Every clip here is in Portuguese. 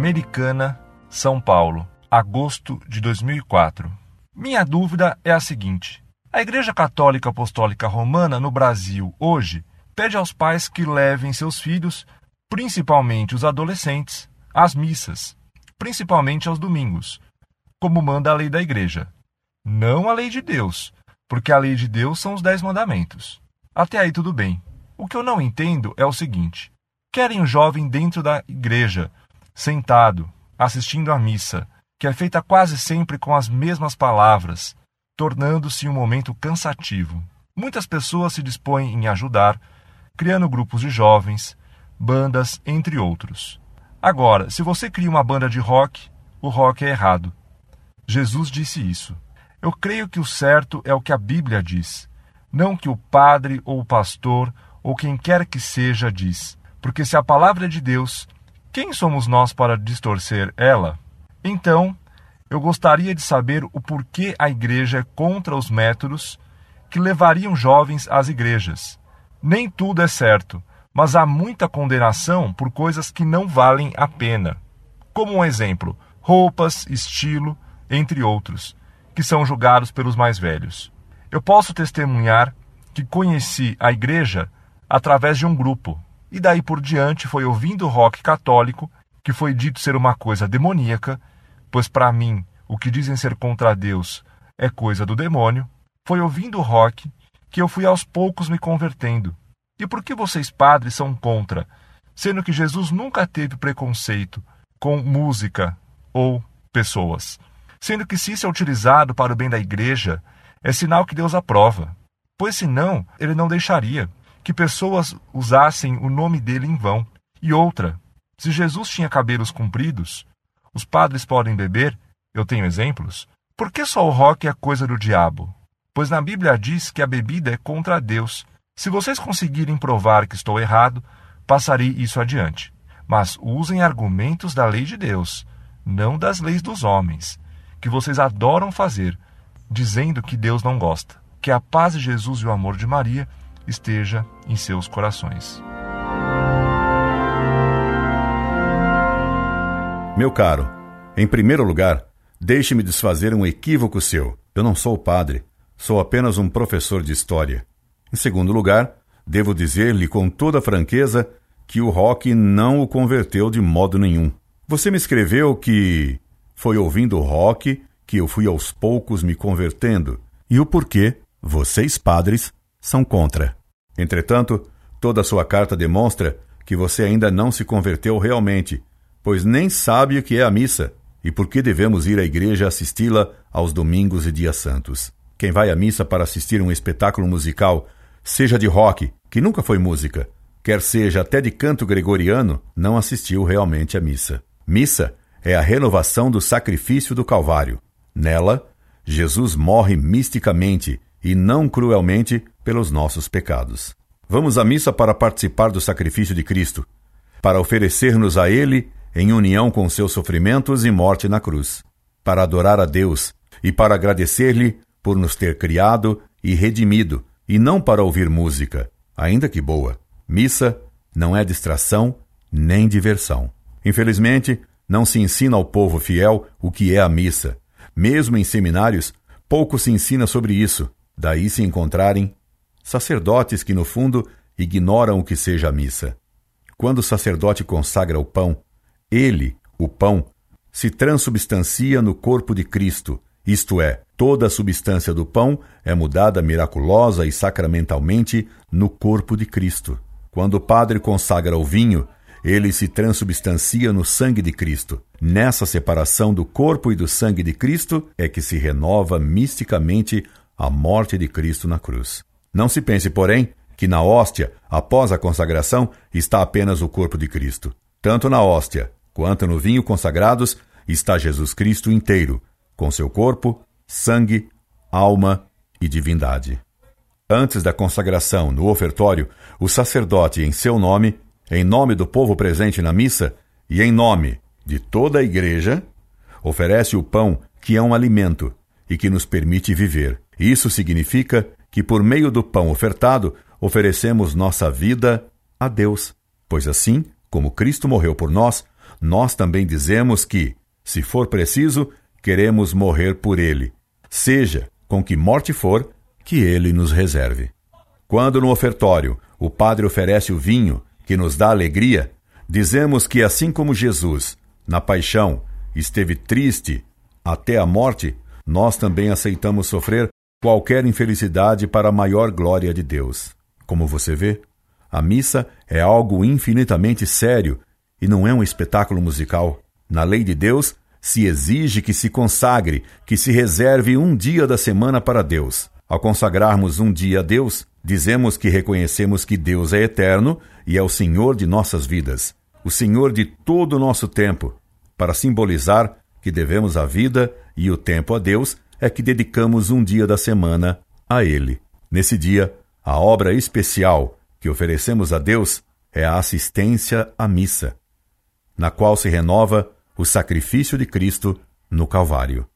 Americana, São Paulo, agosto de 2004. Minha dúvida é a seguinte: a Igreja Católica Apostólica Romana no Brasil, hoje, pede aos pais que levem seus filhos, principalmente os adolescentes, às missas, principalmente aos domingos, como manda a lei da Igreja. Não a lei de Deus, porque a lei de Deus são os Dez Mandamentos. Até aí tudo bem. O que eu não entendo é o seguinte: querem o jovem dentro da igreja, sentado, assistindo à missa, que é feita quase sempre com as mesmas palavras, tornando-se um momento cansativo. Muitas pessoas se dispõem em ajudar, criando grupos de jovens, bandas, entre outros. Agora, se você cria uma banda de rock, o rock é errado. Jesus disse isso. Eu creio que o certo é o que a Bíblia diz, não que o padre ou o pastor ou quem quer que seja diz. Porque se a palavra é de Deus, quem somos nós para distorcer ela? Então, eu gostaria de saber o porquê a igreja é contra os métodos que levariam jovens às igrejas. Nem tudo é certo, mas há muita condenação por coisas que não valem a pena. Como um exemplo, roupas, estilo, entre outros, que são julgados pelos mais velhos. Eu posso testemunhar que conheci a igreja através de um grupo, e daí por diante foi ouvindo rock católico, que foi dito ser uma coisa demoníaca, pois para mim o que dizem ser contra Deus é coisa do demônio, foi ouvindo rock que eu fui aos poucos me convertendo. E por que vocês padres são contra, sendo que Jesus nunca teve preconceito com música ou pessoas? Sendo que se isso é utilizado para o bem da igreja, é sinal que Deus aprova, pois senão ele não deixaria que pessoas usassem o nome dele em vão. E outra, se Jesus tinha cabelos compridos, os padres podem beber, eu tenho exemplos, por que só o rock é coisa do diabo? Pois na Bíblia diz que a bebida é contra Deus. Se vocês conseguirem provar que estou errado, passarei isso adiante. Mas usem argumentos da lei de Deus, não das leis dos homens, que vocês adoram fazer, dizendo que Deus não gosta. Que a paz de Jesus e o amor de Maria esteja em seus corações. Meu caro, em primeiro lugar, deixe-me desfazer um equívoco seu. Eu não sou padre, sou apenas um professor de história. Em segundo lugar, devo dizer-lhe com toda franqueza que o rock não o converteu de modo nenhum. Você me escreveu que foi ouvindo rock que eu fui aos poucos me convertendo. E o porquê vocês, padres, são contra. Entretanto, toda sua carta demonstra que você ainda não se converteu realmente, pois nem sabe o que é a missa e por que devemos ir à igreja assisti-la aos domingos e dias santos. Quem vai à missa para assistir um espetáculo musical, seja de rock, que nunca foi música, quer seja até de canto gregoriano, não assistiu realmente à missa. Missa é a renovação do sacrifício do Calvário. Nela, Jesus morre misticamente e não cruelmente pelos nossos pecados. Vamos à missa para participar do sacrifício de Cristo, para oferecer-nos a Ele em união com seus sofrimentos e morte na cruz, para adorar a Deus e para agradecer-lhe por nos ter criado e redimido, e não para ouvir música, ainda que boa. Missa não é distração nem diversão. Infelizmente, não se ensina ao povo fiel o que é a missa. Mesmo em seminários, pouco se ensina sobre isso. Daí se encontrarem sacerdotes que, no fundo, ignoram o que seja a missa. Quando o sacerdote consagra o pão, ele, o pão, se transubstancia no corpo de Cristo, isto é, toda a substância do pão é mudada miraculosa e sacramentalmente no corpo de Cristo. Quando o padre consagra o vinho, ele se transubstancia no sangue de Cristo. Nessa separação do corpo e do sangue de Cristo é que se renova misticamente a morte de Cristo na cruz. Não se pense, porém, que na hóstia, após a consagração, está apenas o corpo de Cristo. Tanto na hóstia quanto no vinho consagrados está Jesus Cristo inteiro, com seu corpo, sangue, alma e divindade. Antes da consagração no ofertório, o sacerdote, em seu nome, em nome do povo presente na missa e em nome de toda a igreja, oferece o pão que é um alimento e que nos permite viver. Isso significa que por meio do pão ofertado oferecemos nossa vida a Deus, pois assim como Cristo morreu por nós, nós também dizemos que, se for preciso, queremos morrer por ele, seja com que morte for, que ele nos reserve. Quando no ofertório o padre oferece o vinho, que nos dá alegria, dizemos que assim como Jesus, na paixão, esteve triste até a morte, nós também aceitamos sofrer qualquer infelicidade para a maior glória de Deus. Como você vê, a missa é algo infinitamente sério e não é um espetáculo musical. Na lei de Deus, se exige que se consagre, que se reserve um dia da semana para Deus. Ao consagrarmos um dia a Deus, dizemos que reconhecemos que Deus é eterno e é o Senhor de nossas vidas, o Senhor de todo o nosso tempo. Para simbolizar que devemos a vida e o tempo a Deus, é que dedicamos um dia da semana a Ele. Nesse dia, a obra especial que oferecemos a Deus é a assistência à missa, na qual se renova o sacrifício de Cristo no Calvário.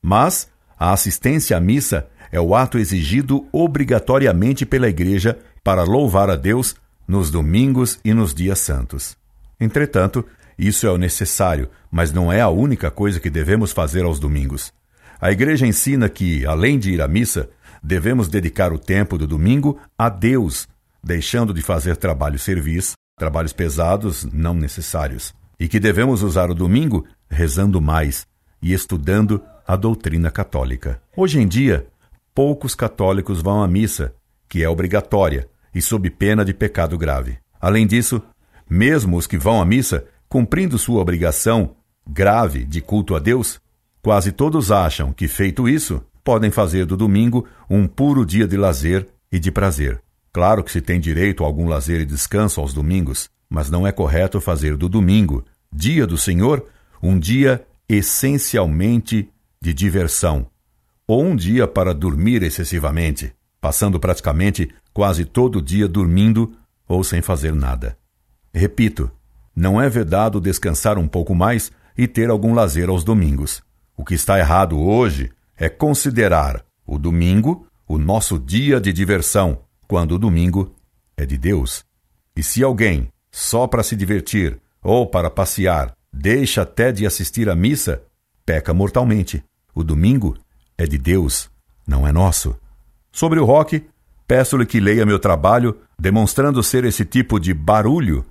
Mas a assistência à missa é o ato exigido obrigatoriamente pela Igreja para louvar a Deus nos domingos e nos dias santos. Entretanto, isso é o necessário, mas não é a única coisa que devemos fazer aos domingos. A Igreja ensina que, além de ir à missa, devemos dedicar o tempo do domingo a Deus, deixando de fazer trabalho serviço, trabalhos pesados não necessários e que devemos usar o domingo rezando mais e estudando a doutrina católica. Hoje em dia, poucos católicos vão à missa, que é obrigatória e sob pena de pecado grave. Além disso, mesmo os que vão à missa, cumprindo sua obrigação grave de culto a Deus, quase todos acham que, feito isso, podem fazer do domingo um puro dia de lazer e de prazer. Claro que se tem direito a algum lazer e descanso aos domingos, mas não é correto fazer do domingo, dia do Senhor, um dia essencialmente de diversão, ou um dia para dormir excessivamente, passando praticamente quase todo o dia dormindo ou sem fazer nada. Repito, não é vedado descansar um pouco mais e ter algum lazer aos domingos. O que está errado hoje é considerar o domingo o nosso dia de diversão, quando o domingo é de Deus. E se alguém, só para se divertir ou para passear, deixa até de assistir à missa, peca mortalmente. O domingo é de Deus, não é nosso. Sobre o rock, peço-lhe que leia meu trabalho, demonstrando ser esse tipo de barulho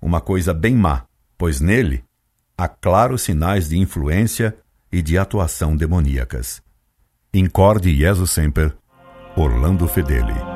uma coisa bem má, pois nele há claros sinais de influência e de atuação demoníacas. Incorde Jesus Semper, Orlando Fedeli.